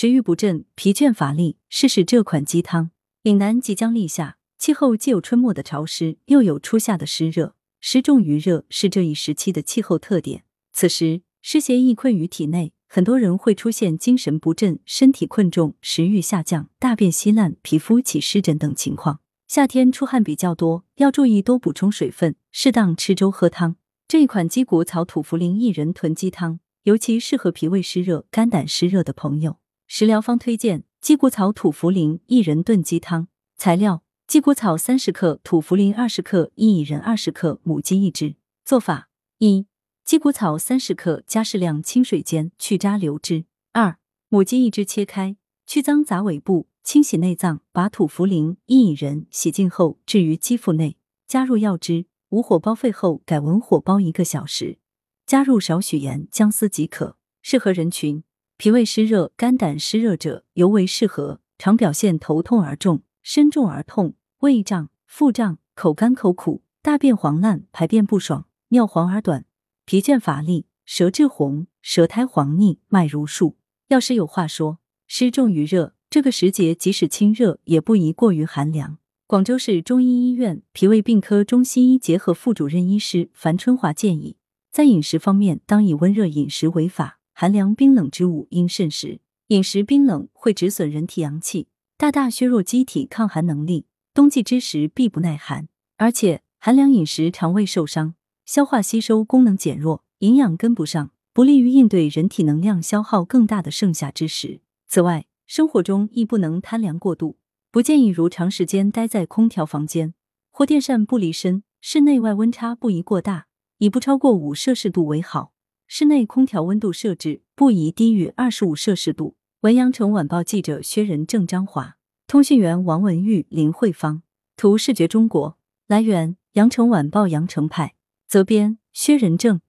食欲不振、疲倦乏力，试试这款鸡汤。岭南即将立夏，气候既有春末的潮湿，又有初夏的湿热，湿重于热是这一时期的气候特点。此时湿邪易困于体内，很多人会出现精神不振、身体困重、食欲下降、大便稀烂、皮肤起湿疹等情况。夏天出汗比较多，要注意多补充水分，适当吃粥喝汤。这一款鸡骨草土茯苓薏仁炖鸡汤，尤其适合脾胃湿热、肝胆湿热的朋友。食疗方推荐。鸡骨草土茯苓薏仁炖鸡汤，材料：鸡骨草三十克，土茯苓二十克，薏仁二十克，母鸡一只。做法：一、鸡骨草三十克，加适量清水煎，去渣留汁。二、母鸡一只，切开，去脏杂尾部，清洗内脏，把土茯苓、薏仁洗净后置于鸡腹内，加入药汁，无火煲沸后改文火煲一个小时，加入少许盐、姜丝即可。适合人群。脾胃湿热、肝胆湿热者尤为适合，常表现头痛而重、身重而痛、胃胀、腹胀、口干口苦、大便黄烂、排便不爽、尿黄而短、疲倦乏力、舌质红、舌苔黄腻、脉如束。药师有话说：湿重于热，这个时节即使清热，也不宜过于寒凉。广州市中医医院脾胃病科中西医结合副主任医师樊春华建议，在饮食方面，当以温热饮食为法。寒凉冰冷之物应慎食，饮食冰冷会止损人体阳气，大大削弱机体抗寒能力。冬季之时必不耐寒，而且寒凉饮食肠胃受伤，消化吸收功能减弱，营养跟不上，不利于应对人体能量消耗更大的盛夏之时。此外，生活中亦不能贪凉过度，不建议如长时间待在空调房间或电扇不离身，室内外温差不宜过大，以不超过五摄氏度为好。室内空调温度设置不宜低于二十五摄氏度。文阳城晚报记者薛仁正、张华，通讯员王文玉、林慧芳，图视觉中国。来源：阳城晚报阳城派，责编：薛仁正。